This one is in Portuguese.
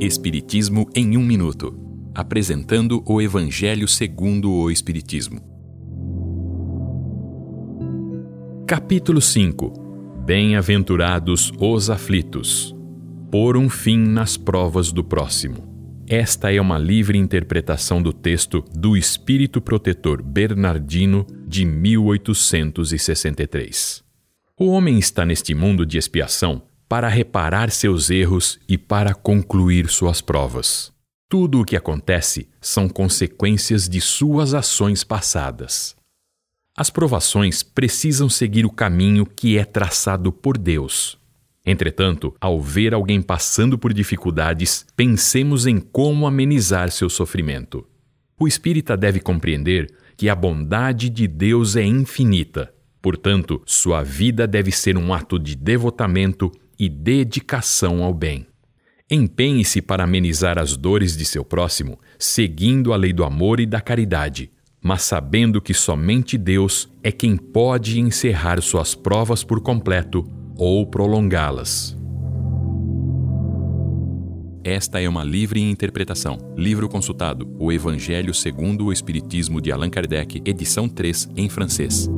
Espiritismo em um minuto, apresentando o Evangelho segundo o Espiritismo. Capítulo 5. Bem-aventurados os aflitos. Por um fim nas provas do próximo. Esta é uma livre interpretação do texto do Espírito Protetor Bernardino de 1863. O homem está neste mundo de expiação para reparar seus erros e para concluir suas provas. Tudo o que acontece são consequências de suas ações passadas. As provações precisam seguir o caminho que é traçado por Deus. Entretanto, ao ver alguém passando por dificuldades, pensemos em como amenizar seu sofrimento. O espírita deve compreender que a bondade de Deus é infinita. Portanto, sua vida deve ser um ato de devotamento e dedicação ao bem. Empenhe-se para amenizar as dores de seu próximo, seguindo a lei do amor e da caridade, mas sabendo que somente Deus é quem pode encerrar suas provas por completo ou prolongá-las. Esta é uma livre interpretação. Livro consultado: O Evangelho segundo o Espiritismo de Allan Kardec, edição 3, em francês.